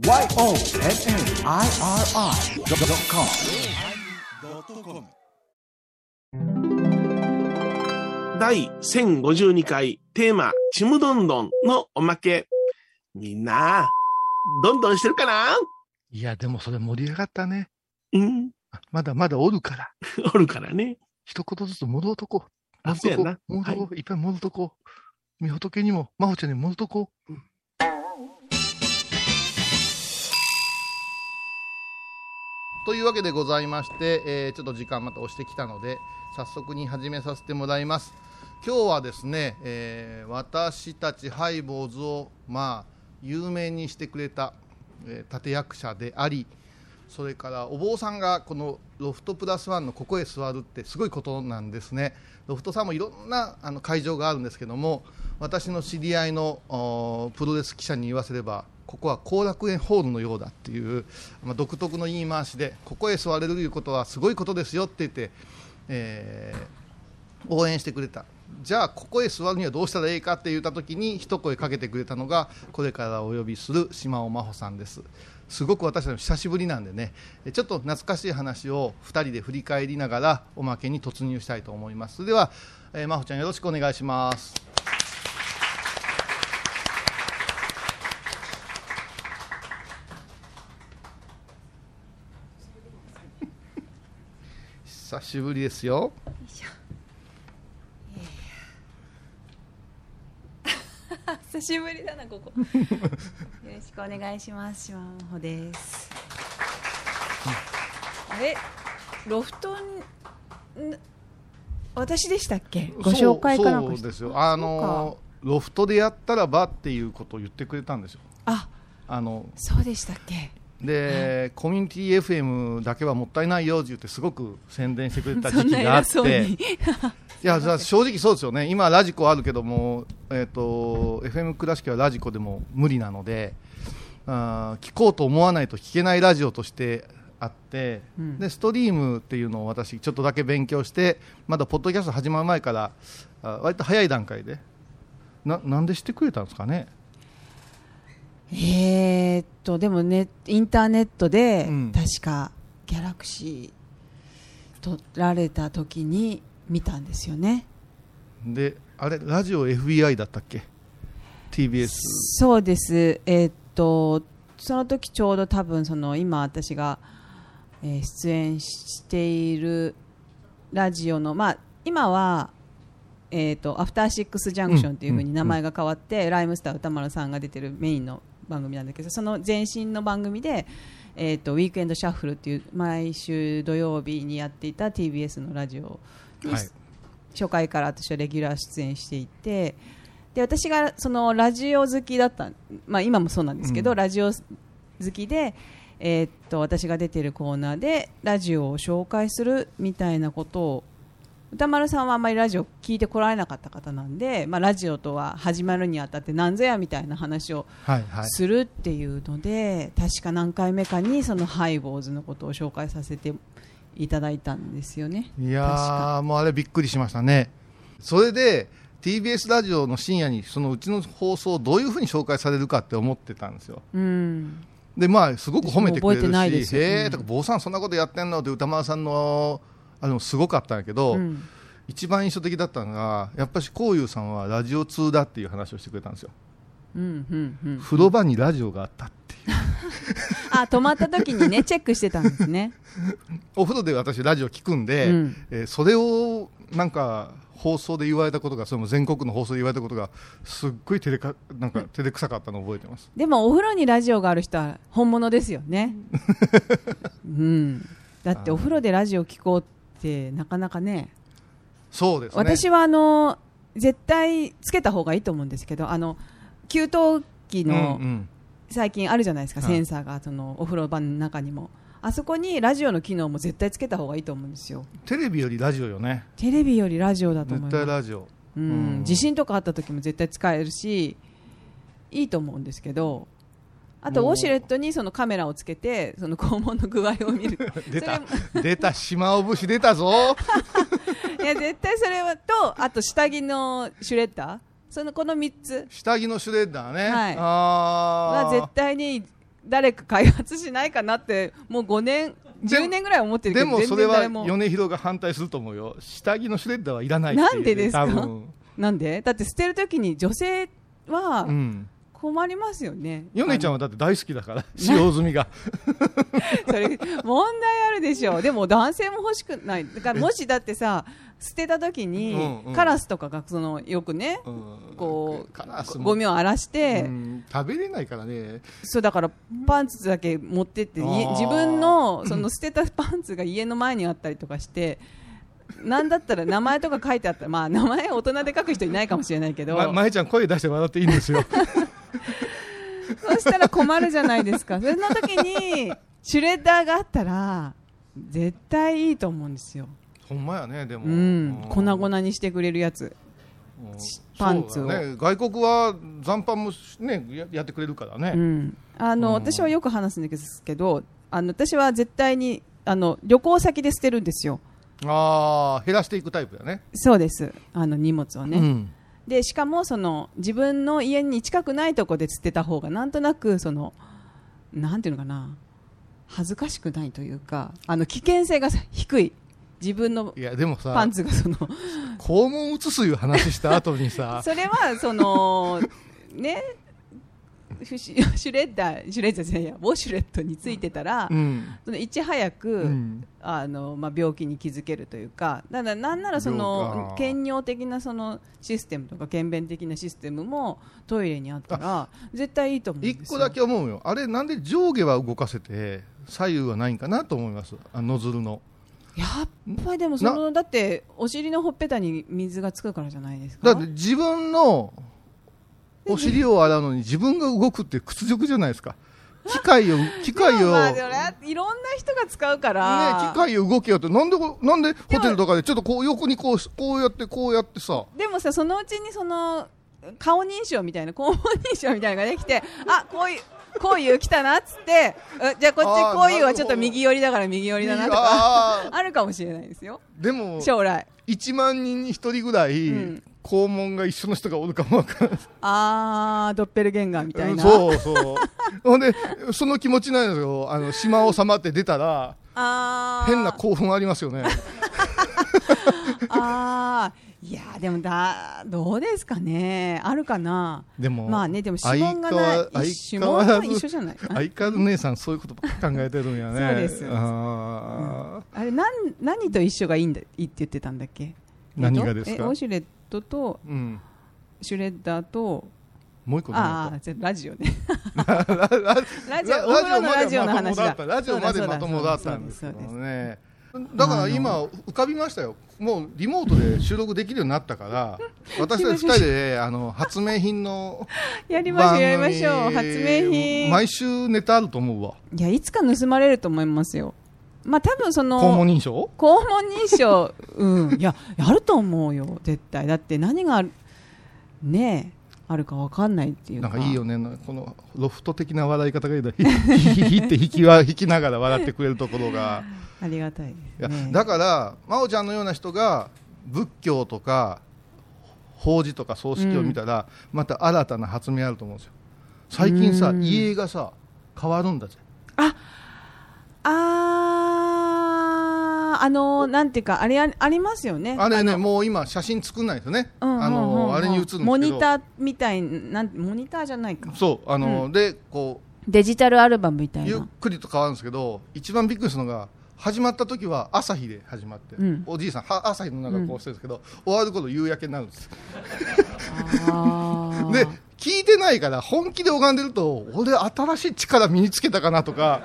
YONNIRI.com 第1052回テーマ「ちむどんどん」のおまけみんなどんどんしてるかな？いや、でもそれ盛り上がったね。うんまだまだおるから。おるからね一言ずつ戻っとこう。あ戻っとこそうやう。戻っとこう。いっぱい戻っとこう。みほとけにも、まほちゃんにも戻っとこう。というわけでございまして、えーちょっと時間また押してきたので早速に始めさせてもらいます。今日はですね、えー私たちハイボーズをまあ有名にしてくれた、えー立役者でありそれからお坊さんがこのロフトプラスワンのここへ座るってすごいことなんですね。ロフトさんもいろんなあの会場があるんですけども私の知り合いのプロレス記者に言わせればここは後楽園ホールのようだっていう、まあ、独特の言い回しでここへ座れるということはすごいことですよって言って、えー応援してくれた。じゃあここへ座るにはどうしたらいいかって言った時に一声かけてくれたのがこれからお呼びする島尾真帆さんです。すごく私たちも久しぶりなんでね。ちょっと懐かしい話を2人で振り返りながらおまけに突入したいと思います。では、えー、真帆ちゃんよろしくお願いします。久しぶりですよ。久しぶりだなここ。よろしくお願いします。島真帆です。あれ？ロフトん？私でしたっけ？ご紹介かなそうですよ。あのロフトでやったらばっていうことを言ってくれたんですよ。あ。あのそうでしたっけ？で、コミュニティ FM だけはもったいないよって言ってすごく宣伝してくれた時期があって。に。いやじゃあ正直そうですよね。今ラジコあるけども、えー、と FM 倉敷はラジコでも無理なのであー聞こうと思わないと聞けないラジオとしてあって、うん。でストリームっていうのを私ちょっとだけ勉強してまだポッドキャスト始まる前からあ割と早い段階でななんでしてくれたんですかねえーっとでもねインターネットで、うん。確かギャラクシー撮られた時に見たんですよね。であれラジオ FBI だったっけ？TBS そうです、えーっとその時ちょうど多分その今私が、えー出演しているラジオの、まあ、今は、えーっとアフターシックスジャンクションというふうに名前が変わって、ライムスター歌丸さんが出てるメインの番組なんだけどその前身の番組で、えーっとウィークエンドシャッフルっていう毎週土曜日にやっていた TBS のラジオにはい。初回から私はレギュラー出演していてで私がそのラジオ好きだった、まあ、今もそうなんですけど、うん。ラジオ好きで、えーっと私が出てるコーナーでラジオを紹介するみたいなことを歌丸さんはあんまりラジオ聞いてこられなかった方なんで、まあ、ラジオとは始まるにあたって何ぞやみたいな話をはいはいするっていうので、確か何回目かにそのハイボーズのことを紹介させていただいたんですよね。いやもうあれびっくりしましたね。それで TBS ラジオの深夜にそのうちの放送をどういうふうに紹介されるかって思ってたんですよ。うん。でまあすごく褒めてくれる私も覚えてないですしへえうんとか坊さんそんなことやってんのって歌丸さんのあれもすごかったんやけど、うん一番印象的だったのがやっぱしこういうさんはラジオ通だっていう話をしてくれたんですようんうんうん風呂場にラジオがあったっていう あ泊まった時にねチェックしてたんですね。お風呂で私ラジオ聞くんで、うんえーそれをなんか放送で言われたことがそれも全国の放送で言われたことがすっごい照れかなんか照れくさかったのを覚えてますでもお風呂にラジオがある人は本物ですよね。うん。だってお風呂でラジオ聞こうってなかなかね。そうですね私はあの絶対つけた方がいいと思うんですけど、あの給湯器のうんうん最近あるじゃないですか、はいセンサーがそのお風呂場の中にも。あそこにラジオの機能も絶対つけた方がいいと思うんですよ。テレビよりラジオよねテレビよりラジオだと思絶います。対ラジオうんうん地震とかあった時も絶対使えるしいいと思うんですけどあとウォシュレットにそのカメラをつけてその肛門の具合を見る。出た。出た島尾節出たぞ。いや絶対それはとあと下着のシュレッダー。そのこの3つ。下着のシュレッダーね、はい。あー。は絶対に誰か開発しないかなってもう5年でも10年ぐらい思ってるけどでもそれは米広が反対すると思うよ。下着のシュレッダーはいらないなんでですか？なんで？だって捨てるときに女性はうん困りますよね、米ちゃんんはだって大好きだから使用済みが。それ問題あるでしょでも男性も欲しくない。だからもしだってさ捨てた時に、うんうん。カラスとかがそのよくねうん。こうゴミを荒らして、うん。食べれないからね。そうだからパンツだけ持ってって自分のその捨てたパンツが家の前にあったりとかしてなんだったら名前とか書いてあった。らまあ名前大人で書く人いないかもしれないけど、ままえちゃん声出して笑っていいんですよ そしたら困るじゃないですか。そんな時にシュレッダーがあったら絶対いいと思うんですよ、ほんまやねでも。うん、粉々にしてくれるやつ。うん。パンツを。ね、外国は残飯もねややってくれるからね、うん、あのうん。私はよく話すんですけどあの私は絶対にあの旅行先で捨てるんですよ。ああ減らしていくタイプだね。そうです。あの荷物をね、うんでしかもその自分の家に近くないところで捨てた方がなんとなくそのなんていうのかな恥ずかしくないというかあの危険性が低い。自分のいやでもさパンツがその肛門移すいう話した後にさ それはそのねシュレッダーシュレッダーじゃないやウォシュレットについてたら、うん。そのいち早く、うん。あのまあ、病気に気づけるというかだからなんならその病か。検尿的なそのシステムとか検便的なシステムもトイレにあったら絶対いいと思うんですよ。一個だけ思うよ。あれなんで上下は動かせて左右はないんかなと思います。あノズルの。やっぱりでもそのだってお尻のほっぺたに水がつくからじゃないですか。だって自分のお尻を洗うのに自分が動くって屈辱じゃないですか。機械を 機械を、いろんな人が使うから。機械を動けよって。なんでこなんでホテルとかでちょっとこう横にこうこうやってこうやってさ。でもさそのうちにその顔認証みたいな肛門認証みたいなのができてあこういうこういう来たなっつってうじゃあこっちこういうはちょっと右寄りだから右寄りだなとかあ あるかもしれないですよ。ーでも将来。1万人に1人ぐらい、うん肛門が一緒の人がおるかもわからないあードッペルゲンガーみたいな。そうそう。ほんでその気持ちなんですよ。あの島収まって出たら変な興奮ありますよね。あー。いやーでもだどうですかね。あるかな。でもまあねでも指紋がない。指紋は一緒じゃない。相変わらず姉さんそういうことばっか考えてるんやね。そうです。あー。あれなん何と一緒がいいんだいいって言ってたんだっけ？何がですか？ウォシュレットとうん。シュレッダーともう一個何ああじゃあラジオね。ララララジオラジオの話。だラジオまでまともだったんですけどね。だから今浮かびましたよ。もうリモートで収録できるようになったから 私たち二人であの発明品の やりましょうやりましょう。発明品。毎週ネタあると思うわ。いやいつか盗まれると思いますよまあ多分その肛門認証？肛門認証。うん。いややると思うよ。絶対。だって何があるねえあるかわかんないっていうか。なんかいいよね。このロフト的な笑い方がいいだ。ヒヒって引きは引きながら笑ってくれるところが。ありがたいいやですね。だから真央ちゃんのような人が仏教とか法事とか葬式を見たら、また新たな発明あると思うんですよ。最近さうん。家がさ変わるんだぜ。あーあのなんていうかあれあありますよね。あれねの。もう今写真作んないとね、うんうんうんうん。あのあれに映るんですモニターみたいなんモニターじゃないか。そうあの、うでこデジタルアルバムみたうゆっいなくりと変わるんですけど一番びっくりするのが始まった時は朝日で始まって、うん。おじいさんは朝日の中こうしてるんですけど、終わる頃夕焼けになるんです。で聞いてないから本気で拝んでると俺新しい力身につけたかなとか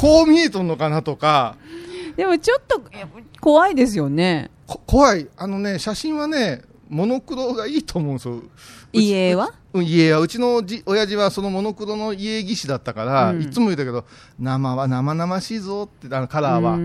こう見えとんのかなとか。でもちょっと怖いですよね。こ怖い。あのね写真はねモノクロがいいと思うんですよ。家は？うん家は。うちのじ親父はそのモノクロの家技師だったから、うん。いつも言ったけど生は生々しいぞってあのカラーは。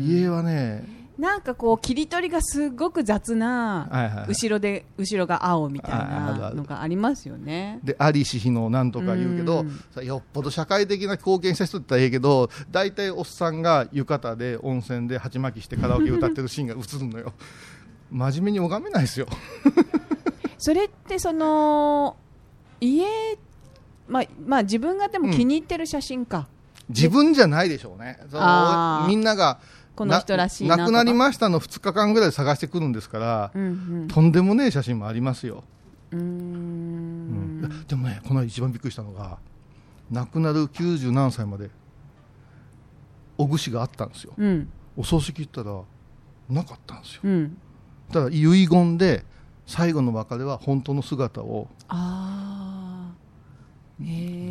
家はねなんかこう切り取りがすごく雑な後ろで後ろが青みたいなのがありますよね。でありし日のなんとか言うけど、うん。さよっぽど社会的な貢献した人だったらええけど大体おっさんが浴衣で温泉で鉢巻きしてカラオケ歌ってるシーンが映るのよ。真面目に拝めないですよ。それってその家まあまあ自分がでも気に入ってる写真か、自分じゃないでしょうね。みんながこの人らしいな亡くなりましたの2日間ぐらい探してくるんですから、うんとんでもねえ写真もありますよ、うん。うーうん。んでもねこの間一番びっくりしたのが亡くなる90何歳までおぐしがあったんですよ。うん。お葬式行ったらなかったんですよ。うん。ただ遺言で最後の別れは本当の姿をああ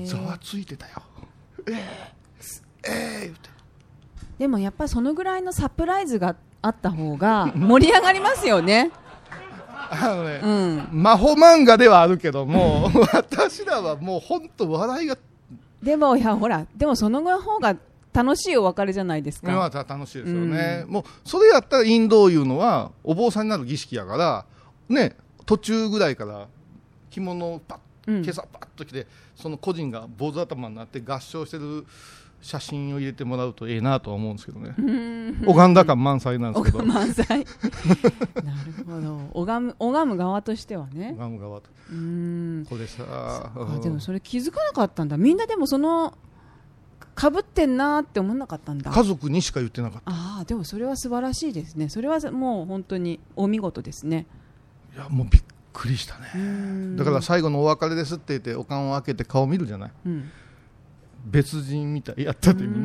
ざわついてたよ、ええええ言ってでもやっぱりそのぐらいのサプライズがあった方が盛り上がりますよね。あのね、うん。魔法漫画ではあるけども私らはもう本当笑いがでもいやほらでもその方が楽しいお別れじゃないですまあ楽しいですよね、もうそれやったらインドいうのはお坊さんになる儀式やからね途中ぐらいから着物をパッうん。今朝パッと着てその個人が坊主頭になって合唱してる写真を入れてもらうとええなとは思うんですけどね。拝んだ感満載なんですけど。満載。なるほど。拝む拝む側としてはね。拝む側と。うーん。これさあうん。でもそれ気づかなかったんだ。みんなでもそのかぶってんなーって思わなかったんだ。家族にしか言ってなかった。ああでもそれは素晴らしいですね。それはもう本当にお見事ですね。いやもうびっくりしたね。だから最後のお別れですって言ってお棺を開けて顔見るじゃない。うん別人みたいやったってみん。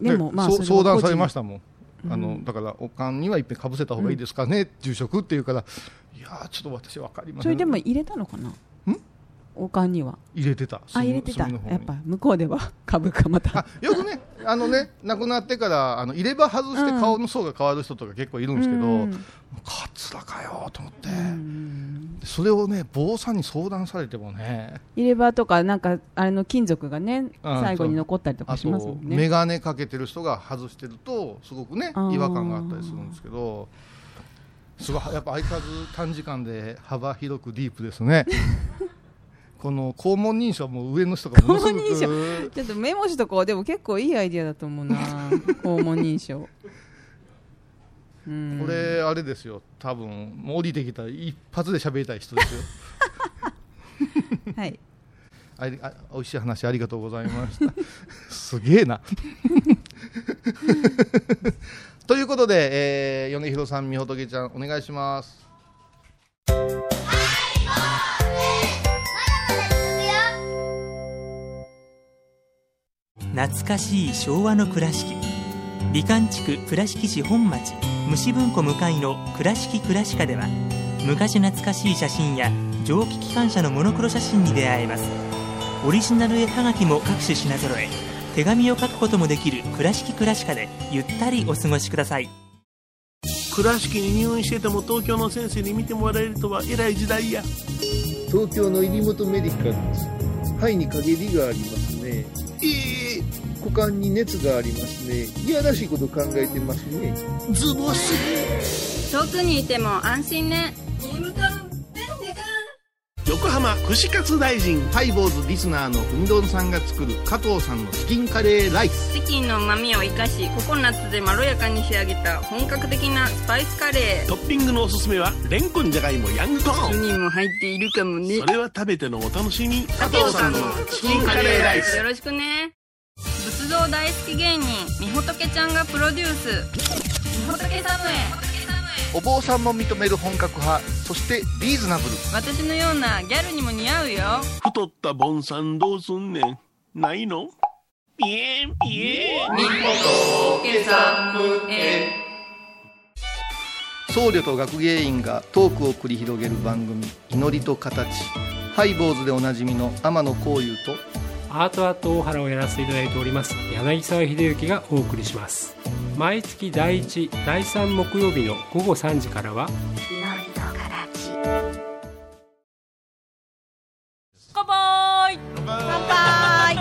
なでもまあ相談されましたたもん、うんあのだからおかんにはいっぺんかぶせた方がいいですかね、住職っていうから。いやーちょっと私分かりません。それでも入れたのかな？おかんには。入れてた。あ炭入れてた。やっぱ向こうでは 株かまた。あよくねあのね亡くなってからあの入れ歯外して顔の層が変わる人とか結構いるんですけど、うん。カツラかよと思って、うん。でそれをね坊さんに相談されてもね。入れ歯とかなんかあれの金属がねうん最後に残ったりとかあしますもとんね。眼鏡かけてる人が外してるとすごくね違和感があったりするんですけどすごいやっぱ相変わらず短時間で幅広くディープですね。この肛門認証も上の人がものすごく。ちょっとメモしとこう。でも結構いいアイディアだと思うな。肛門認証。うんこれあれですよ。多分もう降りてきたら一発で喋りたい人ですよ。はい。ありあ美味しい話ありがとうございました。すげえな。ということで、えー、米広さんみほとけちゃんお願いします。懐かしい昭和の倉敷。美観地区倉敷市本町虫文庫向かいの「倉敷倉歯科」では昔懐かしい写真や蒸気機関車のモノクロ写真に出会えます。オリジナル絵はがきも各種品揃え手紙を書くこともできる「倉敷倉歯科」でゆったりお過ごしください。倉敷に入院してても東京の先生に見てもらえるとは偉い時代や。東京の入本メディカルです。肺に陰りがありますね。ええ股間に熱がありますね。いやらしいこと考えてますね。ズボス遠くにいても安心ね。横浜串カツ大臣。ハイボーズリスナーのうみどんさんが作る加藤さんのチキンカレーライス。チキンの旨味を生かしココナッツでまろやかに仕上げた本格的なスパイスカレー。トッピングのおすすめはレンコンじゃがいもヤングコーンにも入っているかもね。それは食べてのお楽しみ。加藤さんのチキンカレーライス。よろしくね仏像大好き芸人みほとけちゃんがプロデュース。みほとけサムへ。お坊さんも認める本格派そしてリーズナブル。私のようなギャルにも似合うよ。太ったボンさんどうすんねん。ないの？ピエンピエン。僧侶と学芸員がトークを繰り広げる番組「祈りと形」ハイボーズでおなじみの天野幸雄とアートアート大原をやらせていただいております。柳沢秀幸がお送りします。毎月第1第3木曜日の午後3時からは乾杯！乾杯！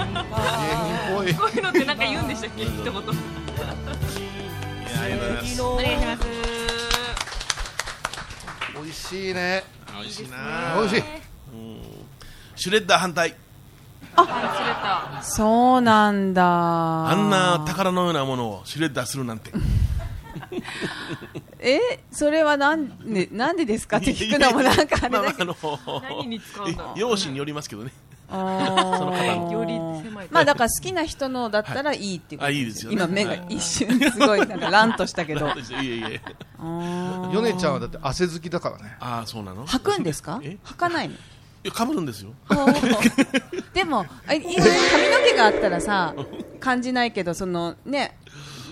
こういうのってなんか言うんでしたっけ？一言。ありがとうございますお願いします美味しいね美味しいな美味しいシュレッダー反対そうなんだ。あんな宝のようなものをシュレッダーするなんて。えそれはなんで なんでですか？って聞くのもなんかあれだけど、あの何に使うんだ容姿によりますけどね。あ その方ーより狭い。まあだから好きな人のだったらいいっていうこと。あいいですよね。今目がはい。一瞬すごいなんかランとしたけど。いえいえヨネちゃんはだって汗好きだからね。ああそうなの？履くんですか？え？履かないの？いやかぶるんですよ。でもあ意外に髪の毛があったらさ感じないけどそのね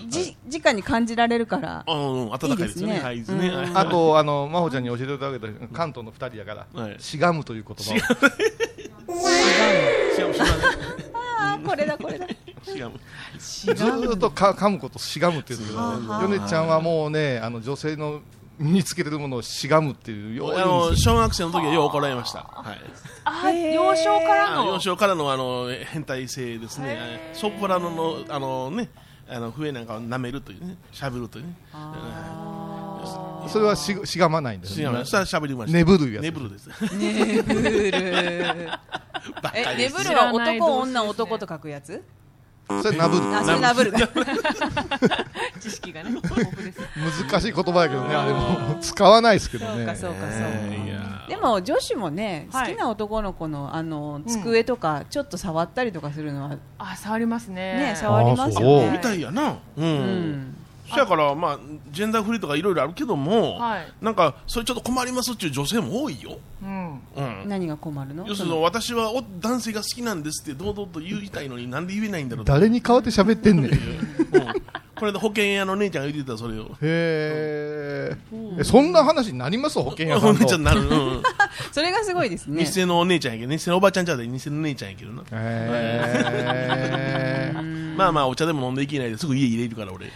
じ直に感じられるからあうん暖かいですよね。あとあの真帆ちゃんに教えていただけた関東の二人やから、はい。しがむという言葉を。しがむ。しがあーこれだこれだ。む。しがむ。ずーっとか噛むことしがむって言うんだけど、はあ。ヨネちゃんはもうねあの女性の身につけてるものをしがむっていうようあの小学生の時はよう怒られました。はい。あ幼少からの。あ幼少からのあの変態性ですね。はいソプラノのあのねあの笛なんかを舐めるというねしゃべるというね。それはししがまないんですしがむそしゃべりました。眠るやつ。ネブルです。ネブルバカえネです。ブルは男女男と書くやつ？それなぶるあそれナブル。だ 知識がね。豊富です難しい言葉やけどねあれも。使わないですけどね。そうかそうかそうか。でも女子もね好はい。きな男の子のあの机とかちょっと触ったりとかするのはあ触りますね。ね触りますあよそう。みたねいやな。ううんんそやからまあジェンダーフリーとかいろいろあるけどもはい。なんかそれちょっと困りますっていう女性も多いよ。うん。うん。何が困るの？要するに私はお男性が好きなんですって堂々と言いたいのになんで言えないんだろう誰に代わって喋ってんねん。へうんこれで保険屋の姉ちゃんが言ってたそれを。ええそんな話になります？保険屋 ゃんになる、うん、それがすごいですね。偽のお姉ちゃんやけど偽のおばちゃんちゃうで偽の姉ちゃんやけどな。へえ まあまあお茶でも飲んでいけないですぐ家入れるから俺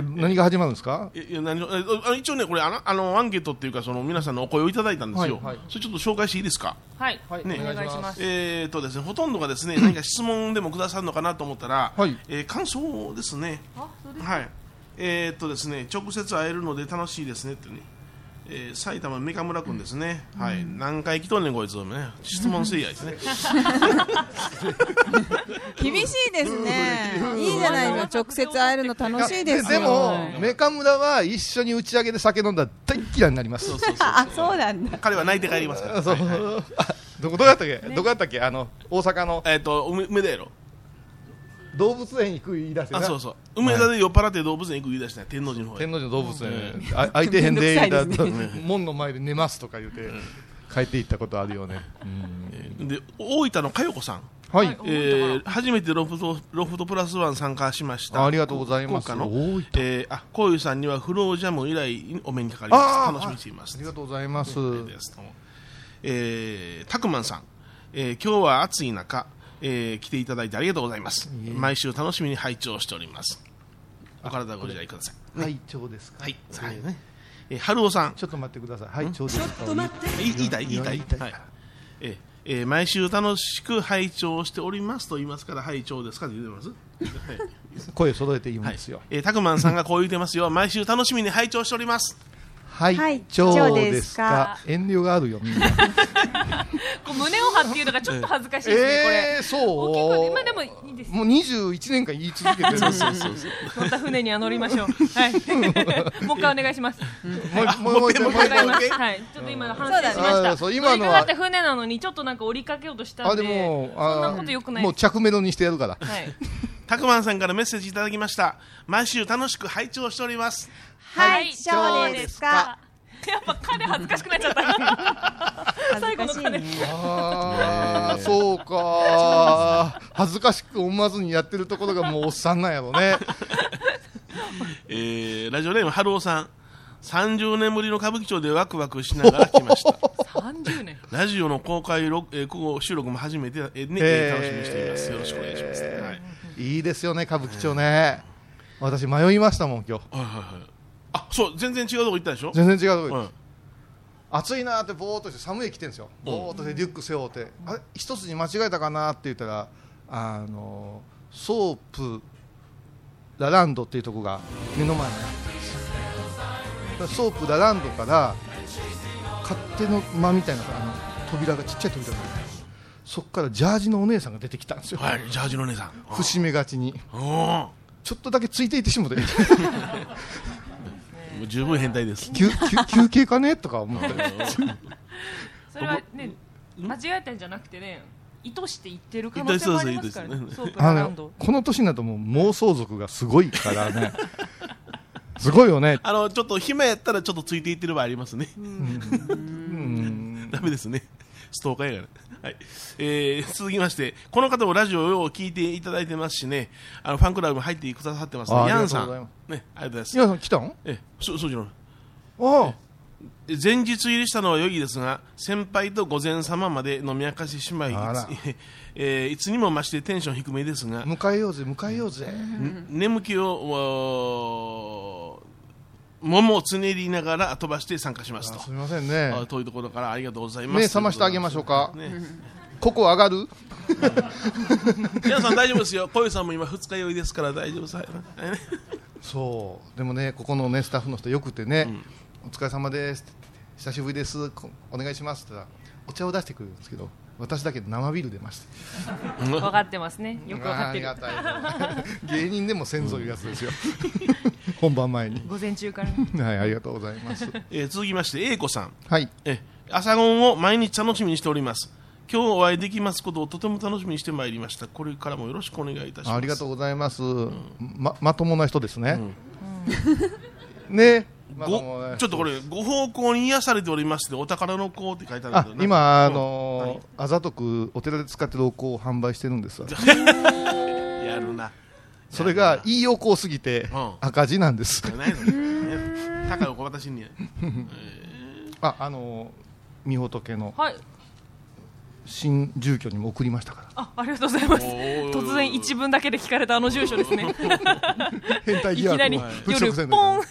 何が始まるんですか？いいや何をえあ一応ねこれあのあのアンケートっていうかその皆さんのお声をいただいたんですよ、はいはい。それちょっと紹介していいですか？はい。はい。ね。お願いします。えーとですね、ほとんどがですね何か質問でもくださるのかなと思ったら、はい。えー感想ですね、あそうですはい。えーとですね、直接会えるので楽しいですねってね、えー埼玉三河村君ですね、はい、何回来とんねんこいつ、ね、質問せいやですね、厳しいですね。いいじゃないの直接会えるの楽しいですよ。でもはいメカ村は一緒に打ち上げで酒飲んだら大っ嫌いになります。そうそうそうあそうなんだ。彼は泣いて帰りますから、そうあどこどこやったっけ、どこやったっけ？あの大阪の。えーと梅梅田やろ、動物園行く言い出してな。あそうそう。梅田で酔っ払って動物園行く言い出した天王寺の方へ。天王寺の動物園、あ空いてへんでめんどくさいだ門の前で寝ますとか言って、帰って行ったことあるよね、で大分の佳代子さん、はい、はい。えー初めてロフトロフトプラスワン参加しました。ありがとうございます。の。大分。えー、あこういうさんにはフロージャム以来お目にかかります。楽しみにしています。ありがとうございます、えー、タクマンさん、えー今日は暑い中、えー来ていただいてありがとうございます。毎週楽しみに拝聴しております。お体ご自愛ください。はい長ですか？はい、はい。ねえー、春尾さん。ちょっと待ってください。はい長ですか言い言いたい？言いたい？言いたい。はい。えーえー毎週楽しく拝聴しておりますと言いますから拝聴ですかって言ってます、はい。声揃えて言いですよ。えー、タクマンさんがこう言ってますよ。毎週楽しみに拝聴しております。はい、はい。長長でですか？遠慮があるよみんな こう胸を張っていうのがちょっと恥ずかしいですねこれ。えー、そう？大きい声で。まあでもいいです。もう21年間言い続けてる。そうそうそう乗った船には乗りましょう。はい。もう一回お願いします。もう一回もう一回はい。ちょっと今の反省しました。ーそう今のは。乗りかかって船なのにちょっとなんか折りかけようとしたんで。もあそんなことよくないもう着メロにしてやるから。はい。タクマンさんからメッセージいただきました。毎週楽しく拝聴しております。はい。そうですか やっぱ彼恥ずかしくなっちゃった。恥ずかしいね。ああ そうか。恥ずかしく思わずにやってるところがもうおっさんなんやろね。えーラジオネーム春尾さん。30年ぶりの歌舞伎町でワクワクしながら来ました。30年。ラジオの公開録、えー、ここ収録も初めて、えーねへー楽しみにしています。よろしくお願いします、はい。はいいいですよね歌舞伎町ね。私迷いましたもん今日。はいはいあそう全然違うとこ行ったでしょ？全然違うとこはい暑いなーってぼーっとして寒い着てるんですよ。ぼーっとしてリュック背負って。あれ？一つに間違えたかなって言ったらあのソープランドっていうとこが目の前にあったんですソープランドから勝手の間みたいなあの扉がちっちゃい扉があるそこからジャージのお姉さんが出てきたんですよ、はい、ジャージのお姉さん。伏し目がちに。ちょっとだけついていってしもて もう十分変態です。休休休憩かね？とか思って。それはね間違えたんじゃなくてね意図して言ってる可能性もありますからね。この年になるともう妄想族がすごいからね。すごいよね。あの、ちょっと暇やったらちょっとついていってる場合ありますね。うん。ダメですね。ストーカーやから。はい。えー、続きまして、この方もラジオを聞いていただいてますしね、あの、ファンクラブも入ってくださってますね。あヤンさん。ね、ありがとうございます。皆さん来たん？え、そ、そうじゃない。ああ前日入りしたのは良いですが先輩と午前様まで飲み明かしてしまいいつ, えーいつにも増してテンション低めですが、迎えようぜ迎えようぜん眠気を桃をつねりながら飛ばして参加しますと。あすみませんね。あ遠いところからありがとうございます。目覚ましてあげましょうか。ね、ここ上がる？皆さん大丈夫ですよ。小遊さんも今二日酔いですから大丈夫さ、はいそう。でもねここのねスタッフの人よくてね、お疲れ様です久しぶりです。こお願いしますって言ったらお茶を出してくれるんですけど私だけ生ビール出ました分かってますね。よく分かってる。ありがたい芸人でも先祖いうやつですよ。本番前に。午前中から。ねはいありがとうございます。えー続きまして英子さん。はい。え朝ごんを毎日楽しみにしております。今日お会いできますことをとても楽しみにしてまいりました。これからもよろしくお願いいたします。ありがとうございます、ままともな人ですね、ねまともな人ごちょっとこれ ご方向に癒されておりましてお宝の子って書いてあるあけどね今、あうんのーあざとくお寺で使ってるお香を販売してるんです。わ やるな。それがいいお香すぎてうん。赤字なんです。ないの。ね高いお子私に。ああのー御仏の。はい新住居にも送りましたから。あありがとうございます。突然一文だけで聞かれたあの住所ですね。変態いきなり夜ポン。と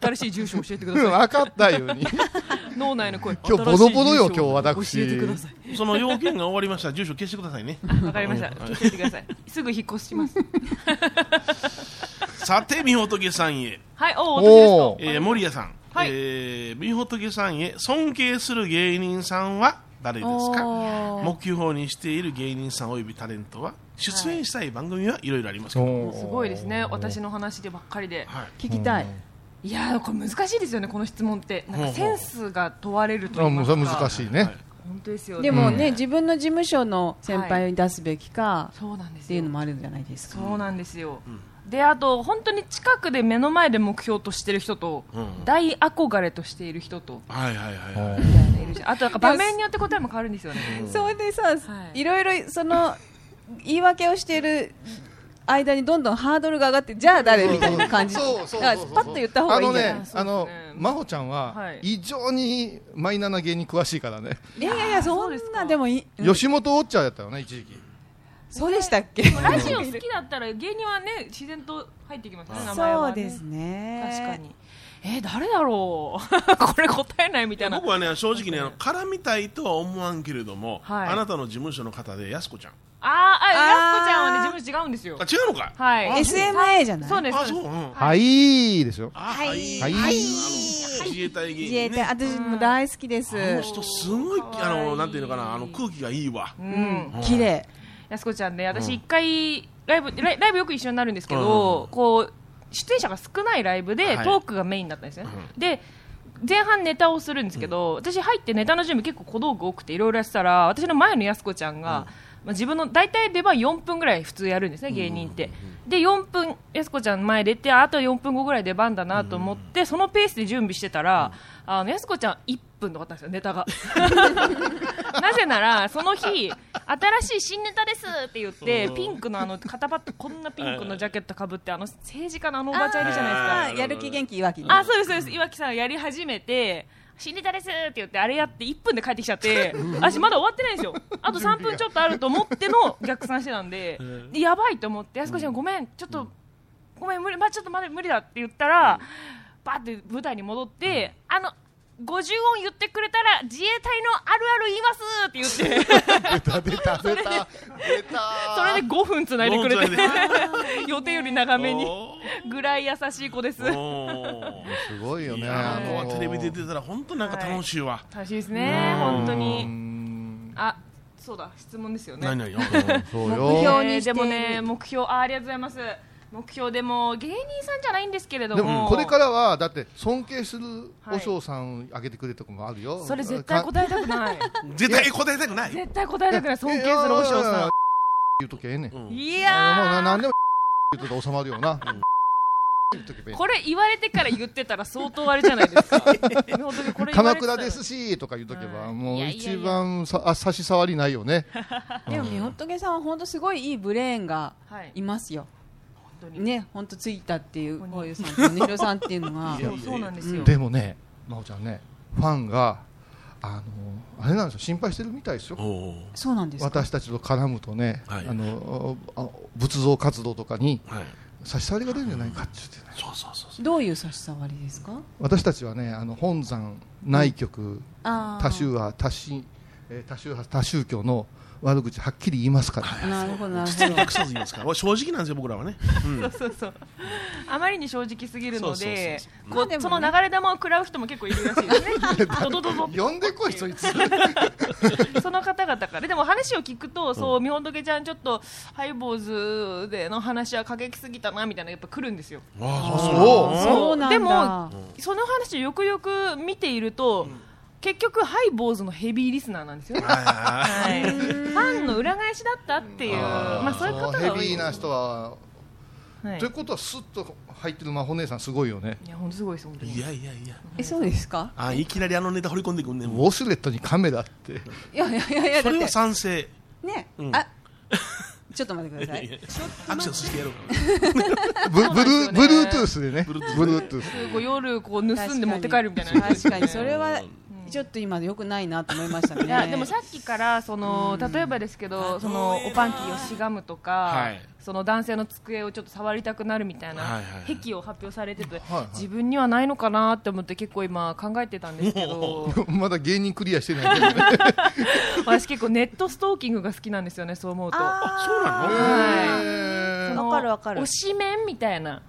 新しい住所教えてくだうんさ 分かったように。い脳内の声。今日ボロボロよ今日私。教えてください。その要件が終わりました。ら住所消してくださいね。わかりました。うん。教えてください。すぐ引っ越します。さてみほとけさんへ、はいおお私ですか。おえー、森谷さん、はい。えー、みほとけさんへ尊敬する芸人さんは誰ですか？目標にしている芸人さんおよびタレントは出演したい番組はいろいろありますすごいですね。私の話でばっかりではい。聞きたい、いやーこれ難しいですよねこの質問って。なんかセンスが問われるとあもう言いますか。難しいね、はい。本当ですよね。でもね、自分の事務所の先輩に出すべきか、そうなんですっていうのよもあるんじゃないですか。そうなんですよ、であと本当に近くで目の前で目標としてる人と、うん。大憧れとしている人とはいはいはいはい。みたいないるじゃん。あとなんか場面によって答えも変わるんですよね。それでさ、はい。い、ろいろその言い訳をしている間にどんどんハードルが上がってじゃあ誰みたいな感じ。そうそうそうパッと言った方がいいんじゃない？あのね真帆ちゃんははい。異常にマイナーな芸人詳しいからね、いやいやいやそんなでもいい、うん。吉本ウォッチャーやったよね一時期そうでしたっけ？ラジオ好きだったら芸人はね自然と入ってきますね名前は、ね、そうですね。確かに。えー、誰だろう？これ答えないみたいな。僕はね正直ねあの絡みたいとは思わんけれども、はい。あなたの事務所の方でやすこちゃん。あーあやすこちゃんはね自分違うんですよ。あ違うのか？はい。あ SMA じゃない？そうですあそう、はい。ですよ。あはい。はい。自衛隊芸自衛隊。私も大好きです。あの人すごいあのなんていうのかなあの空気がいいわ。うん。綺麗やすこちゃんね私一回ライブライライブよく一緒になるんですけど、こう出演者が少ないライブではい。トークがメインだったんですね、で前半ネタをするんですけど、私入ってネタの準備結構小道具多くていろいろやってたら私の前のやすこちゃんが、まあ、自分の大体出番4分ぐらい普通やるんですね芸人って、で4分やすこちゃん前出てあと4分後ぐらい出番だなと思って、そのペースで準備してたら、あのやすこちゃん1分で終わったんですよネタが。なぜならその日新しい新ネタですって言ってピンクのあの肩パッドこんなピンクのジャケットかぶってあの政治家のあのおばちゃんいるじゃないですか。やる気元気いわきあそうですそうです。岩木さんやり始めて新ネタですって言ってあれやって1分で帰ってきちゃって 私まだ終わってないんですよ。あと3分ちょっとあると思っての逆算してたんででやばいと思ってやすこちゃんごめんちょっとごめん無理まあちょっとまだ無理だって言ったらバーって舞台に戻ってあの50音言ってくれたら自衛隊のあるある言いますって言って。出た出た出た。出た。それで5分つないでくれて。5分繋予定より長めに。おぐらい優しい子です。すごいよね。あのテレビで出てたら本当なんか楽しいわ、楽しいですね本当うに。んあそうだ質問ですよね。何々よ。そう目よ標にでもね目標あありがとうございます目標でも芸人さんじゃないんですけれども。でもこれからはだって尊敬するお嬢さんあげてくれるとこもあるよ。それ絶対答えたくない。絶対答えたくない？絶対答えたくない。尊敬するお嬢さ言うときゃええねん。うん。んいあのもう何でも言うと収まるよな。言うとけばええーこれ言われてから言ってたら相当あれじゃないですか。鎌倉ですしとか言うとけば、はいもういやいやいや一番さあ差し障りないよね。でもみほとけさんは本当すごいいいブレーンがはいいますよ。本当に。ね本当ついたっていうこういうさんとねひろさんっていうのが。そうなんですよ。でもね真央ちゃんねファンがあのあれなんですよ心配してるみたいですよ。そうなんですか？私たちと絡むとね、はい。あのあ仏像活動とかにはい。差し障りが出るんじゃないかって言ってね。そうそうそうそう。どういう差し障りですか？私たちはねあの本山内局、多宗派多神、えー多宗派多宗教の悪口はっきり言いますから、なるほどなるほど。隠さず言いますから。正直なんですよ僕らはね。うんそうそう。そうあまりに正直すぎるのでこうその流れ玉を食らう人も結構いるらしいですね。ドドドド呼んでこいそいつ。その方々から。でも話を聞くと、そうみほとけちゃんちょっとハイボーズでの話は過激すぎたなみたいなやっぱ来るんですよ。ああそう。そうそうなんだ。でもその話をよくよく見ていると、結局ハイボーズのヘビーリスナーなんですよ、はい、ファンの裏返しだったっていう。まあそういう方がヘ多い。ビーな人は、はい。ということはスッと入ってる真帆姉さんすごいよね。いや本当すごいです本当に。いやいやいや。えそうですか？あいきなりあのネタ掘り込んでくんね。んウォシュレットにカメラって。いやいやいやいやそれは賛成。ね。うん。あちょっと待ってください。アクセスしてやろうブルーブルートゥースでね。ブルートゥースこう夜こう盗んで持って帰るみたいな。確かにそれはうんちょっと今良くないなと思いましたね。いやでもさっきからその例えばですけどそのおパンティーをしがむとか、はい。その男性の机をちょっと触りたくなるみたいな癖を発表されてて、はいはい。自分にはないのかなって思って結構今考えてたんですけど。まだ芸人クリアしてない 私結構ネットストーキングが好きなんですよねそう思うと。あそうなの？わかるわかる。推しメンみたいな。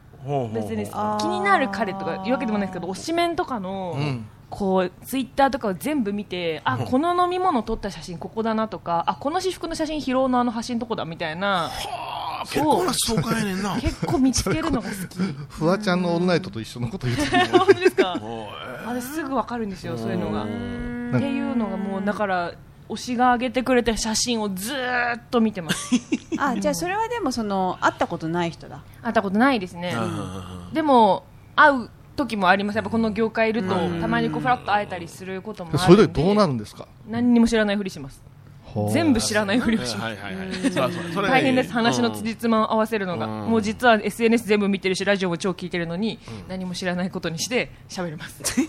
別に気になる彼とかいうわけでもないですけど推しメンとかの、うんこうツイッターとかを全部見てあこの飲み物撮った写真ここだなとかあこの私服の写真疲労のあの端のとこだみたいな。あ結構なストーカーやねんな。結構見つけるのが好き。フワちゃんのオールナイトと一緒のこと言ってる 本当ですか？おい。私すぐ分かるんですよそういうのが。っていうのがもうだから推しが上げてくれた写真をずーっと見てます。あじゃあそれはでもその会ったことない人だ。会ったことないですね。あでも会う時もあります。やっぱこの業界いるとうん。たまにこうフラッと会えたりすることもあそれるんででどうなるんですか？何にも知らないふりします。全部知らないふりをします。大変です。話の辻褄を合わせるのが、うん。もう実は SNS 全部見てるしラジオも超聞いてるのに、何も知らないことにして喋ります。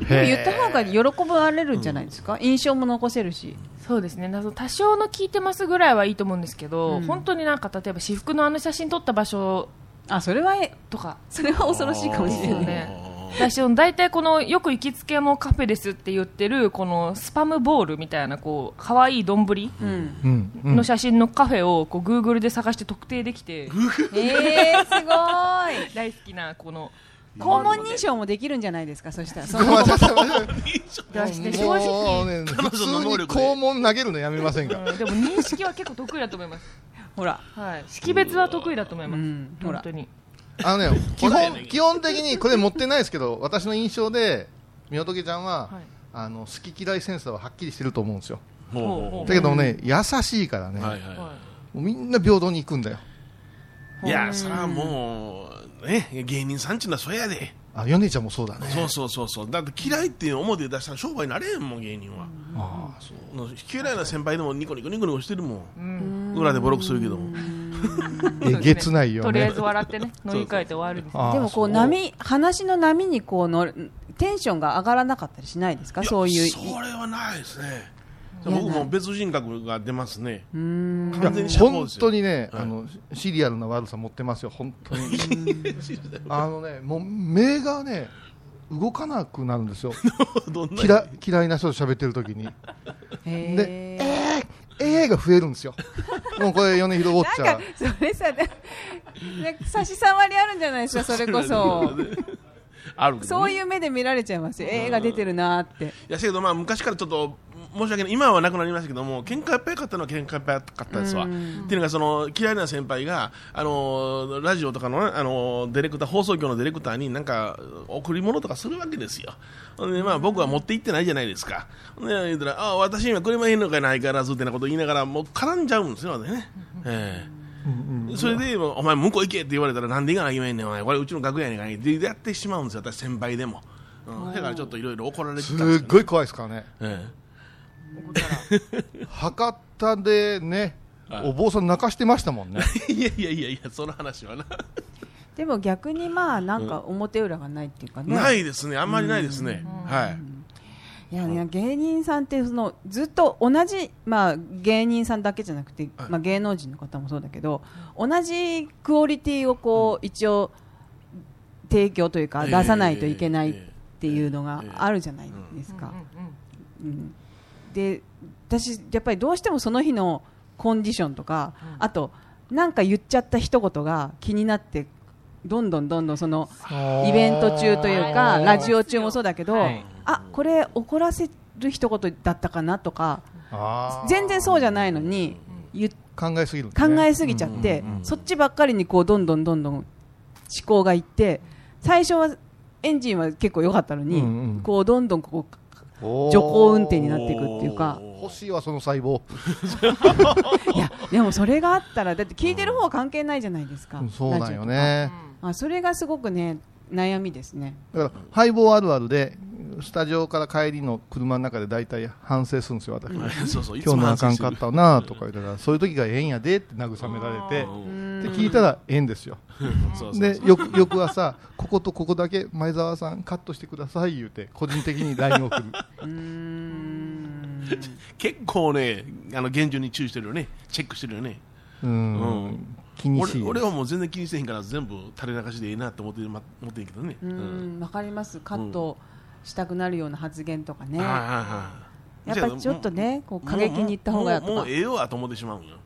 でも言った方が喜ばれるんじゃないですか？印象も残せるし。そうですね。謎多少の聞いてますぐらいはいいと思うんですけど、うん。本当になんか例えば私服のあの写真撮った場所あそれはえとか。それは恐ろしいかもしれない。ねね。私大体このよく行きつけのカフェですって言ってるこのスパムボールみたいなこう可愛い丼。の写真のカフェをこう Google で探して特定できて。えー、すごい。大好きなこの肛門認証もできるんじゃないですか？そしたら。そのごめんなさいごめんなさいで私ね正も直うね彼普通に女の能力で。肛門投げるのやめませんか？うん。でも認識は結構得意だと思います。ほら。はい。識別は得意だと思います。うん。ほら。本当に。あのね 基本基本的にこれ持ってないですけど私の印象でみおとけちゃんは、はい。あの好き嫌いセンサーははっきりしてると思うんですよ。ほうほうほだけどね、優しいからね、うはいははもうみんな平等に行くんだよ。いいやそれはもうね。芸人さんちゅうのはそやで。あヨネちゃんもそうだね。そうそうそうそう。だって嫌いって表で出したら商売になれへんもん芸人は。ああそう。の嫌いな先輩でもニコニコニコニコしてるもん。い。うん。裏でボロクするけども。えげつないよね。とりあえず笑ってね、乗り換えて終わるんででもこう波話の波にこうのテンションが上がらなかったりしないですか？そういう。それはないですね僕も別人格が出ますね。完全に本当にね、はい。あのシリアルな悪さ持ってますよ本当に。あのねもう目がね動かなくなるんですよ。嫌嫌いな人と喋ってる時に。へでーえーが増えるんですよ。もうこれ米広ウォッチャなんかーそれさなんか差し障りあるんじゃないですかそれこそ。あるね。そういう目で見られちゃいますよ。映画出てるなーって。いやせやけどまあ昔からちょっと申し訳ない。今はなくなりましたけども喧嘩いっぱい買ったのは喧嘩いっぱい買ったですわ、っていうのがその嫌いな先輩があのラジオとかの,、ね、あのディレクター放送局のディレクターになんか贈り物とかするわけですよ。で、まあ、僕は持って行ってないじゃないですか。で言ったらあ私今車いんのかないからずってなこと言いながらもう絡んじゃうんですよね、ええ。それで、お前向こう行けって言われたらなんで行かなきゃいけないねんお前これうちの楽屋にかいでやってしまうんですよ私先輩でも、うん、だからちょっといろいろ怒られてたんすですっごい怖いですからね。え博多でねはい。お坊さん泣かしてましたもんね。え いやいやいやいやその話はな、でも逆にまあなんか表裏がないっていうかね、ないですね。あんまりないですね、はい。いやいや芸人さんってそのずっと同じ、まあ、芸人さんだけじゃなくて、はい。まあ、芸能人の方もそうだけど同じクオリティをこう、一応提供というかええ。出さないといけないっていうのがあるじゃないですか。うんで私やっぱりどうしてもその日のコンディションとか、あとなんか言っちゃった一言が気になってどんどんどんどんそのイベント中というかラジオ中もそうだけど、はい。あこれ怒らせる一言だったかなとか全然そうじゃないのに考えすぎる。ん考えすぎちゃって、そっちばっかりにこうどんどんどんどん思考がいって最初はエンジンは結構良かったのに、うんうんこうどんどんこ徐行運転になっていくっていうか。欲しいわその細胞。いやでもそれがあったらだって聞いてる方は関係ないじゃないですか、そうなんよね。あそれがすごくね悩みですね。だからハイボーあるあるでスタジオから帰りの車の中で大体反省するんですよ私。そうそう今日のあかんかったなとか言ったらそういう時がええんやでって慰められてで聞いたらええんですよ。でよく翌朝こことここだけ前澤さんカットしてください言うて個人的に LINE 送る。結構ねあの厳重に注意してるよね。チェックしてるよね。ううん。ん気にしい俺俺はもう全然気にせへんから全部垂れ流しでいいなって思ってま思ってんけどね、ううん。んわかります。カットしたくなるような発言とかね、やっぱりちょっとねこう過激にいった方がやっぱもうええよわと思ってしまうんよ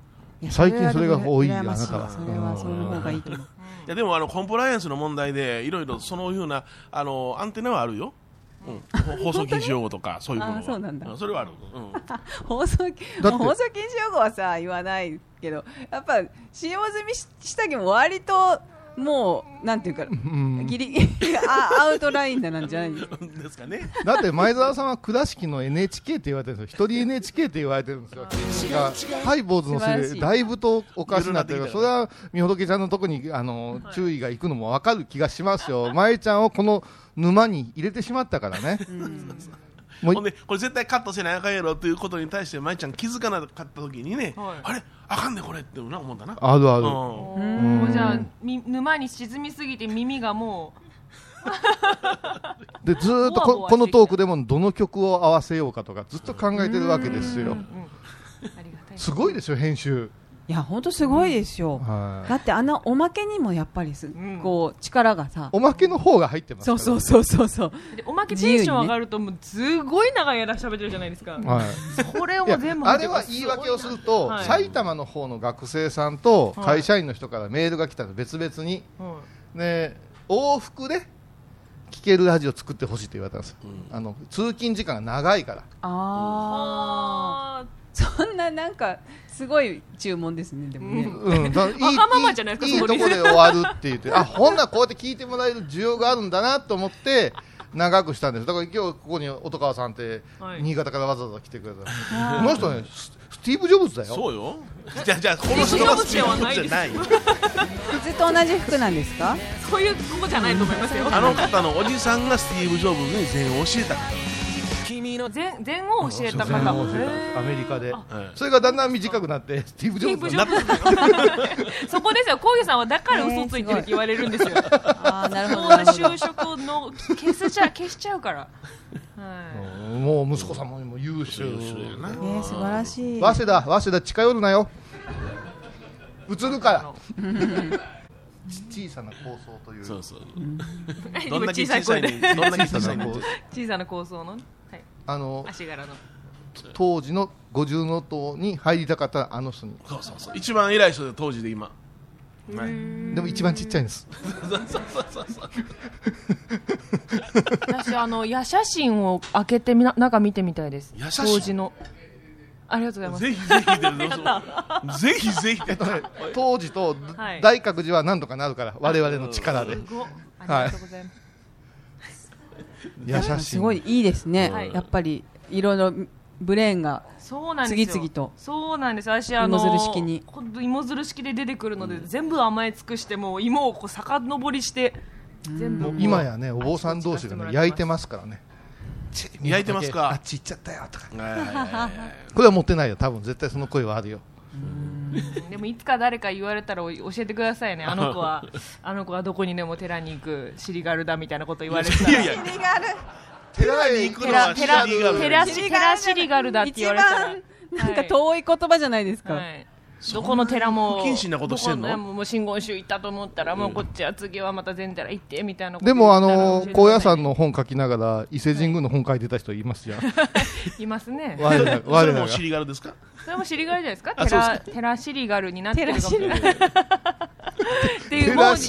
いや最近それが多いあなたはそれはその方がいいと思う。いやでもあのコンプライアンスの問題でいろいろそのようなあのアンテナはあるよ、うん、ほ放送禁止用語とか そういうものは。あそうなんだ。それはある、うん、放送放送禁止用語はさ言わないけどやっぱ使用済みし下着も割ともうなんていうか、ん。ギリあアウトラインだなんじゃない？ですかですかね。だって前澤さんは倉敷の NHK って言われてるんですよ。一人 NHK って言われてるんですよ。がハイボーズのせいでだいぶとおかしくなってるそれはみほどけちゃんのとこにあの注意がいくのも分かる気がしますよ。前ちゃんをこの沼に入れてしまったからねもうほんでこれ絶対カットせなあかんやろということに対して舞ちゃん気づかなかった時にね、はい。あれあかんねこれってな思ったな。あるある。うん。もうじゃあみ沼に沈みすぎて耳がもでずーっとボワボワしてきたこ このトークでもどの曲を合わせようかとかずっと考えてるわけですよ。う、うんありがたいすごいですよ編集、いや本当すごいですよ、はい。だってあのおまけにもやっぱりす、ん。こう力がさ。おまけの方が入ってますから。そうそうそうそうそう。でおまけテンション上がるともうすごい長い間喋ってるじゃないですか、はい。これを全部あれは言い訳をすると、はい。埼玉の方の学生さんと会社員の人からメールが来たの別々に、はい。ね、往復で聴けるラジオ作ってほしいって言われたんですよ、あの通勤時間が長いから。あああそんななんかすごい注文ですねでもね、うん、いいわがままじゃないですかいいいいとこで終わるって言って。あほんならこうやって聞いてもらえる需要があるんだなと思って長くしたんです。だから今日ここに音川さんってはい。新潟からわざわざ来てくれた、この人ねススティーブ・ジョブズだよ。そうよ。じゃあじゃあこの人はスティーブ・ジョブズじゃないずっと同じ服なんですか？そういうことじゃないと思いますよ。あの方のおじさんがスティーブ・ジョブズに全を教えた方全全を教えた全方能教えへたアメリカで。はい。それがだんだん短くなってスティーブ・ジョブズスティーブ・ジョブズそこですよ、こういうさんはだから嘘ついてるって言われるんですよ。ああなるほもうど。就 職の消せちゃう消しちゃうから。はい。うんもう息子さんも優秀優秀やなね素晴らしい早稲田早稲田近寄るなよ映るからち小さな構想というそうそう今どんだけ小さい声小さな構想の、はい、あの足柄の。当時の五重の塔に入りたかったあの人に。そうそうそう。一番偉い人で当時で今。はいでも一番ちっちゃいんです。私あの夜写真を開けてみな中見てみたいです。当時の。ありがとうございぜひぜひでどうぞますぜひぜひ。えっとね当時とはい。大覚寺は何とかなるから我々の力で。すごいありがとうございます、夜写真。すごいいいですね、はい。やっぱりいろいろブレーンがそうなんですよ。次々と。そうなんです。私あの芋づる式に。芋づる式で出てくるので、全部甘え尽くしてもう芋をこう遡りして全部。今やねお坊さん同士がね焼いてますからね。ち焼いてますか？あっち行っちゃったよとか。はいはいはいはい。これは持ってないよ。多分絶対その声はあるよでもいつか誰か言われたらお教えてくださいね。あの子は。あの子はどこにでも寺に行くシリガルだみたいなこと言われてたら。いやいや寺に行くのはシリガルテラテラシリガルだって言われたら。一番なんか遠い言葉じゃないですか、はい。どこの寺も不謹慎なことしてんの？どこもう真言宗行ったと思ったら、もうこっちは次はまた全寺行ってみたいなでもあの高野山くの本書きながら伊勢神宮の本書いてた人いますじゃん。い。いますね。我らそ我らが。れもシリガルですか？それもシリガルじゃないですか？テラテラシリガルになってるかもしれない。テっていうテもういつ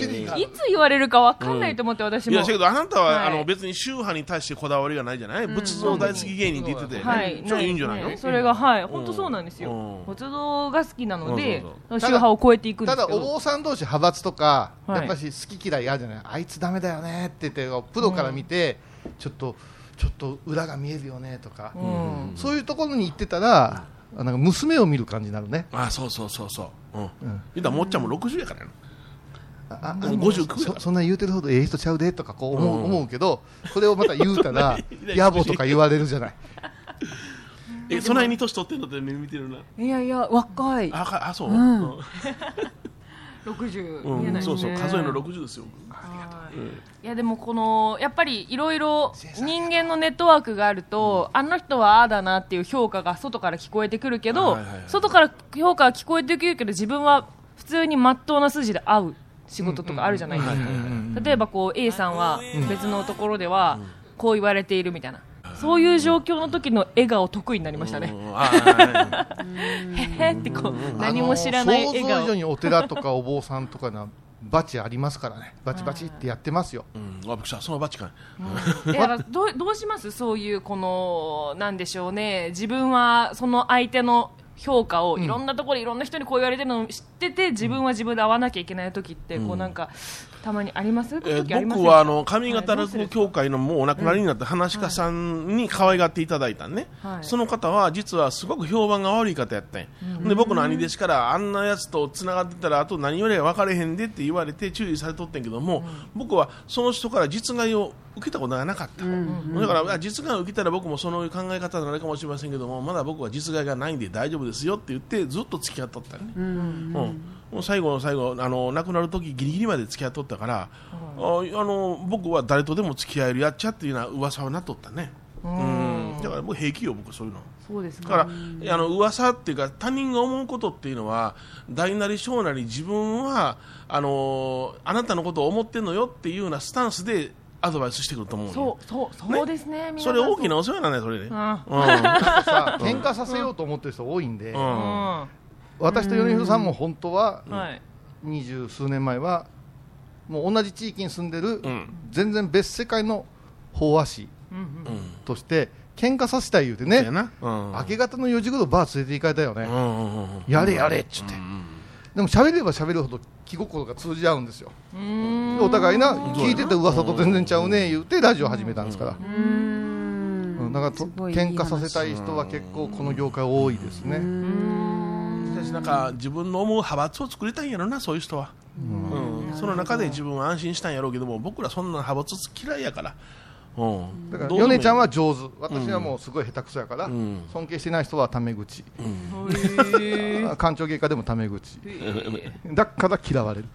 言われるかわかんないと思って私も、いやだけどあなたは、はい。あの別に宗派に対してこだわりがないじゃない、仏像大好き芸人って言ってて、ねはい、い。いんじゃないの、ねそれがはい。本当そうなんですよ。うん。仏像が好きなので宗派を超えていくんでただお坊さん同士派閥とか、はい。やっぱし好き嫌いあるじゃない？あいつダメだよねって言ってプロから見て、ちょっとちょっと裏が見えるよねとか、うん。そういうところに行ってたらあなんか娘を見る感じになるね。あそうそうそうそう、うん。うん。たらもっちゃんも60やからやああもう59やそそんな言うてるほどええ人ちゃうでとかこう思う,、うん。思うけどそれをまた言うたら 野暮とか言われるじゃない。えその辺に年取ってんのって見てるな。いやいや若い。あかあそう、うん。うん60うん。見えないですね。そうそう。数えの60ですよ、い。やでもこのやっぱりいろいろ人間のネットワークがあると、あの人はああだなっていう評価が外から聞こえてくるけど、外から評価が聞こえてくるけど自分は普通にまっとうな筋で会う仕事とかあるじゃないですか、例えばこう A さんは別のところではこう言われているみたいな、そういう状況の時の笑顔得意になりましたね、へへってこう、何も知らない笑あの想像以上顔にお寺とかお坊さんとかなバチありますからね。バチバチってやってますよ。うん、あびっくりしたそのバチかいやどうどうします？そういうこのなんでしょうね。自分はその相手の評価をいろんなところでいろんな人にこう言われてるのを知ってて自分は自分で会わなきゃいけない時ってこうなんかたまにあります？え僕はあの上方落語協会のもうお亡くなりになった話し家さんに可愛がっていただいたんね、はい。その方は実はすごく評判が悪い方やったん。やで僕の兄弟子からあんなやつとつながってたらあと何よりは分かれへんでって言われて注意されとってんけども、僕はその人から実害を受けたことがなかった、だからあ実害を受けたら僕もその考え方になるかもしれませんけどもまだ僕は実害がないんで大丈夫ですよって言ってずっと付き合っとったんね、うんもう最後の最後あの亡くなる時ギリギリまで付き合っとったから、ああの僕は誰とでも付き合えるやっちゃっていうような噂はなっとったね。うん。だからもう平気よ僕そういうの。そうですだからあの噂っていうか他人が思うことっていうのは大なり小なり自分はあのあなたのことを思ってんのよっていうようなスタンスでアドバイスしてくると思うのそうそうそうですねそれ大きなお世話なんだよそれね、あうん。さ喧嘩させようと思ってる人多いんで、うん。うん私と米広さんも本当ははい。二十数年前はもう同じ地域に住んでるうん。全然別世界の法和師として喧嘩させたい言うてね明け方の4時頃バー連れて行かれたよね、やれやれっちゅって、でも喋れば喋るほど気心が通じ合うんですよ。お互いな聞いてた噂と全然ちゃうね言うてラジオ始めたんですから、だから喧嘩させたい人は結構この業界多いですね、私なんか自分の思う派閥を作りたいんやろなそういう人は、うん。その中で自分は安心したんやろうけども僕らそんな派閥嫌いやから、うん、だから米ちゃんは上手。私はもうすごい下手くそやから、ん。尊敬してない人はタメ口。へー。官庁芸家でもタメ口。だから嫌われる。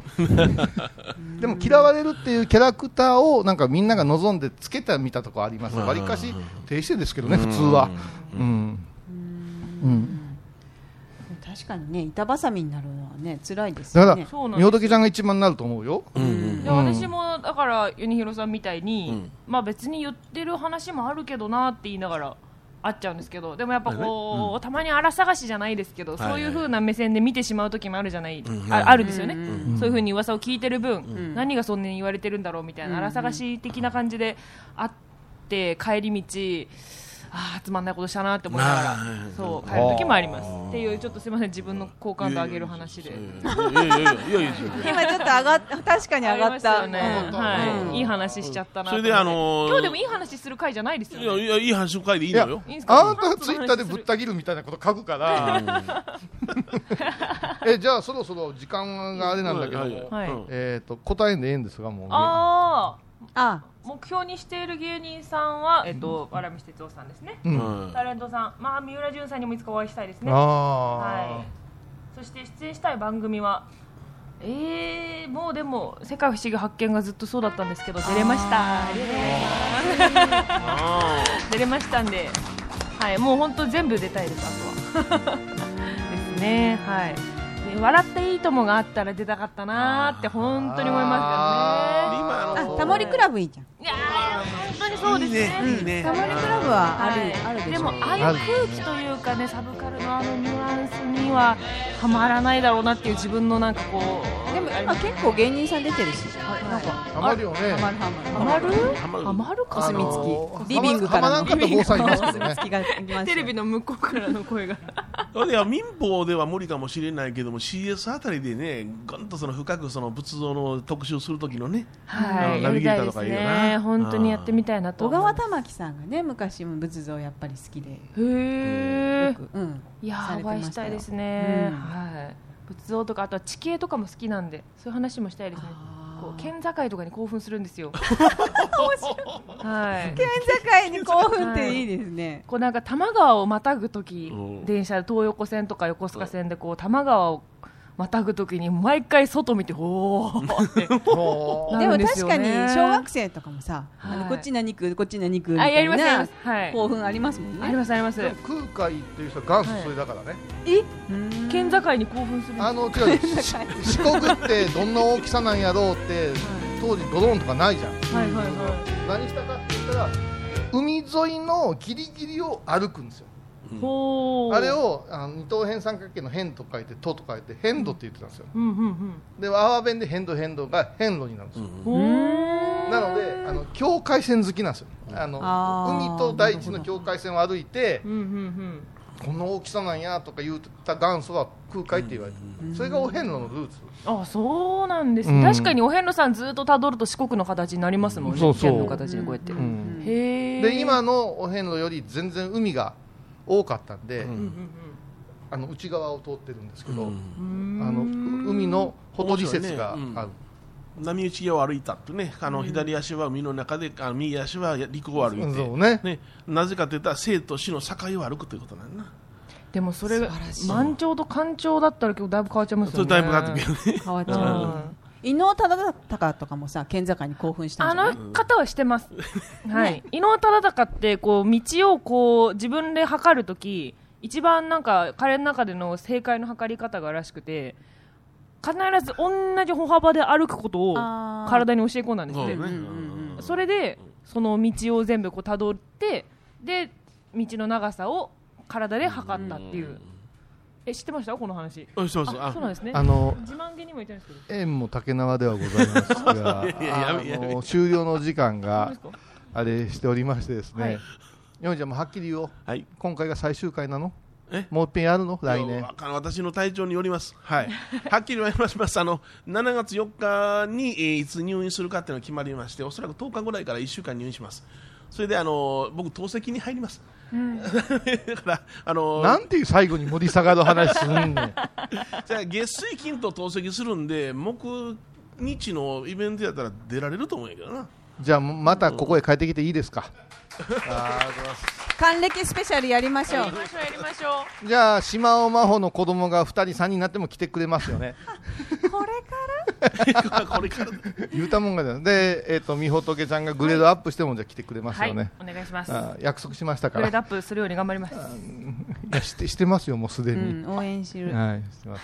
でも嫌われるっていうキャラクターをなんかみんなが望んでつけたみたとこありますわりかし低姿勢ですけどね普通は。うん。うん確かにね板挟みになるのはね辛いですだからよねそうなんですみほどけちゃんが一番になると思うよ。うんで私もだからユニヒロさんみたいに、うん。まあ別に言ってる話もあるけどなって言いながらあっちゃうんですけどでもやっぱこう、たまに荒探しじゃないですけど、そういう風な目線で見てしまう時もあるじゃない、ん。ああるんですよね、そういう風に噂を聞いてる分、何がそんなに言われてるんだろうみたいな荒探し的な感じであって帰り道ああつまんないことしたなって思いながらそう帰る時もあります。っていうちょっとすみません自分の好感度上げる話で。今ちょっと上がっ確かに上がったね、うんはい、いい話しちゃったなそれであのー今日でもいい話する回じゃないですよねいやいやいい話の回でいいのよあなたがツイッターでぶった切るみたいなこと書くから、えじゃあそろそろ時間があれなんだけどえっ、と答えんでええんですがもうあああ目標にしている芸人さんは、えっと、わらみし哲夫さんですね、うん。うんタレントさん、まあ、三浦淳さんにもいつかお会いしたいですね。あはい、そして出演したい番組はえー、もうでも「世界不思議発見」がずっとそうだったんですけど出れました。出れましたんで、はい、もう本当全部出たいです、あとは。ですね、はい。で笑っていいともがあったら出たかったなーって本当に思いまー今あのあタモリクラブいいじゃん。すけどね。いや当にそうですね。いいねリクラブはある、はい。あるでしょでもああいう空気というかねサブカルのあのニュアンスにははまらないだろうなっていう自分のなんかこうでも今結構芸人さん出てるし。なんかハマるよね。ハマるハマる。ハマる？ハマる。かきリビングからハマらんかった坊さんいますけどね。お墨付きが来ましたテレビの向こうからの声が。いや民法では無理かもしれないけども CS あたりでねぐんとその深くその仏像の特集する時のねはい。ナビゲーターとかいいよな。ね。本当にやってみたいなと小川玉木さんがね昔も仏像やっぱり好きで。へえよく。うん。いやーお会いしたいですね、うん。はい仏像とかあとは地形とかも好きなんでそういう話もしたいですね。こう県境とかに興奮するんですよ。はい。県境に興奮っていいですね。こうなんか多摩川をまたぐ時、うん。電車東横線とか横須賀線でこう多摩川をまたぐ時に毎回外見ておーって。も なでも確かにね小学生とかもさ、あはい。のこっち何区こっち何区みたあやいなりますやります。はい。興奮ありますもんね。ありますあります。空海っていう人は元祖それだからね、えうん。県境に興奮する。んですあの違うし四国ってどんな大きさなんやろうって 当時ドローンとかないじゃん。はいはいは何したかって言ったら海沿いのギリギリを歩くんですよいほーあれをあの二等辺三角形の辺と書いて「と」と書いて「変度」って言ってたんですよ。うんうんうん。で阿波弁で変度変度が変路になるんですよ、なのであの境界線好きなんですよ。あの海と大地の境界線を歩いてうんうんうん。この大きさなんやとか言った元祖は空海って言われて。るそれがお遍路のルーツ。あそうなんですね、うん。確かにお遍路さんずっとたどると四国の形になりますもんね。そうそう。県の形でこうやって、ん。へえで今のお遍路より全然海が多かったんで、うん。あの内側を通ってるんですけど、うん。うんあのう海のほとり説がある、波打ち際を歩いたってねあの左足は海の中であの右足は陸を歩いて、そうね。ね、なぜかといったら生と死の境を歩くということなんだな。でもそれが満潮と干潮だったら結構だいぶ変わっちゃいますよね。だいぶ変わってくるね。変わっちゃう。ん。う伊能忠敬とかもさ県境に興奮したんあじゃない？の方はしてます、はい、伊能忠敬ってこう道をこう自分で測るとき一番なんか彼の中での正解の測り方がらしくて必ず同じ歩幅で歩くことを体に教え込んだんですって。それでその道を全部こう辿ってで道の長さを体で測ったっていう、え知ってました？この話。うんそうそうあそうなんですね。あの自慢げにも言ったんですけど。縁も竹縄ではございますが あの終了の時間があれしておりましてですね、はい。ヨゃんもはっきり言おう。はい。今回が最終回なの？え？もう一遍やるの？来年。私の体調によります、はい、はっきり言います。あの7月4日に、えーいつ入院するかっていうのが決まりましておそらく10日ぐらいから1週間入院しますそれであの僕透析に入ります、だからあのなんていう最後に盛り下がる話すんねん。じゃあ月水金と透析するんで木日のイベントやったら出られると思うんやけどなじゃあまたここへ帰ってきていいですか？あーありがとうございます。還暦スペシャルやりましょう。やりましょうやりましょう。じゃあ島尾真帆の子供が2人3人になっても来てくれますよね。これから？これから。言うたもんがだよで、えー、と美仏ちゃんがグレードアップしてもじゃあ来てくれますはいよね、お願いします。約束しましたかグレードらアップするように頑張ります。やしてしてますよもうすでうに、ん、応援してる、はいしてます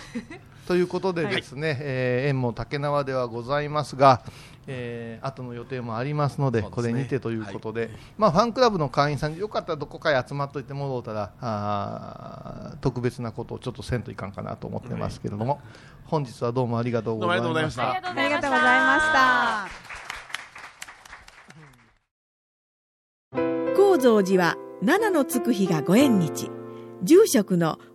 ということでですね、えー縁も竹縄ではございますが、えー後の予定もありますのでね。これにてということで、まあ、ファンクラブの会員さんよかったらどこかへ集まっといてもろうたらあー特別なことをちょっとせんといかんかなと思ってますけれども、本日はどうもありがとうございました。ありがとうごありがざいました。とうございました。高蔵寺は七のつく日がご縁日。住職の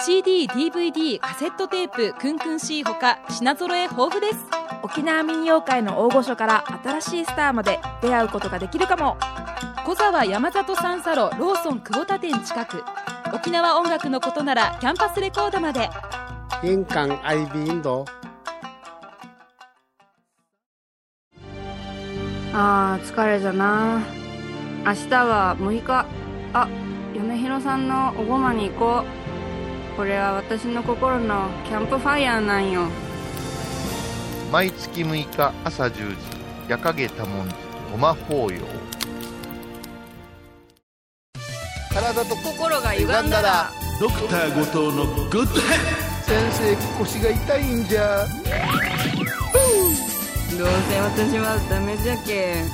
CD、DVD、カセットテープ、クンクン C ほか品揃え豊富です。沖縄民謡界の大御所から新しいスターまで出会うことができるかも。小沢山里三佐路ローソン久保田店近く。沖縄音楽のことならキャンパスレコードまで。印港 IB 印度あー疲れじゃな。明日は6日。あ米広さんのおごまに行こうこれは私の心のキャンプファイヤーなんよ。毎月6日朝10時夜影多文字ごま法要。体と心が歪んだらドクター後藤のグッドヘッ先生腰が痛いんじゃ。どうせ私はダメじゃけ。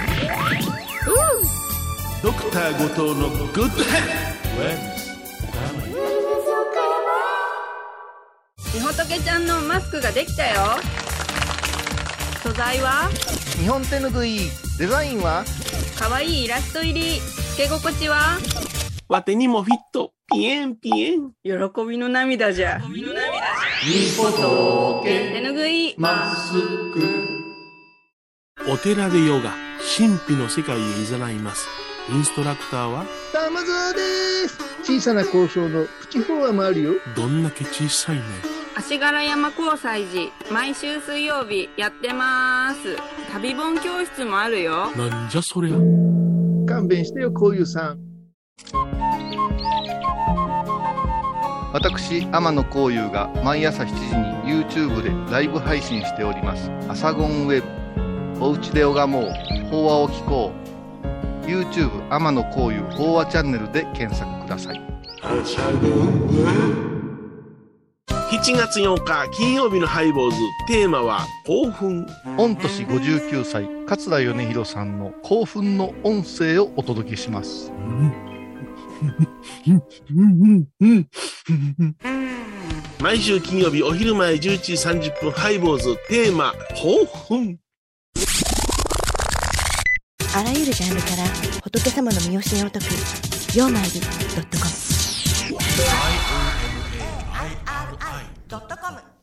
ドクター後藤のグッドヘッみほとけちゃんのマスクができたよ。素材は？日本手ぬぐいデザインは？かわいいイラスト入り。つけ心地は？わてにもフィット。ピエンピエン。喜びの涙じゃ。みほと手ぬぐい。マスク。お寺でヨガ神秘の世界へ誘います。インストラクターは？玉沢です。小さな交渉のプチフォアもあるよ。どんだけ小さいね足柄山交際時毎週水曜日やってます。旅本教室もあるよ。なんじゃそりゃ。勘弁してよこういうさん。私天野幸雄が毎朝7時に YouTube でライブ配信しております「アサゴンウェブ」「おうちで拝もう。法話を聞こう」YouTube 天野幸雄法話チャンネルで検索ください7月8日金曜日のハイボーズ。テーマは興奮。御年59歳桂米宏さんの興奮の音声をお届けします。毎週金曜日お昼前11時30分ハイボーズ。テーマ興奮。あらゆるジャンルから仏様の身教えを解く「曜マイルドットコム」ドットコム。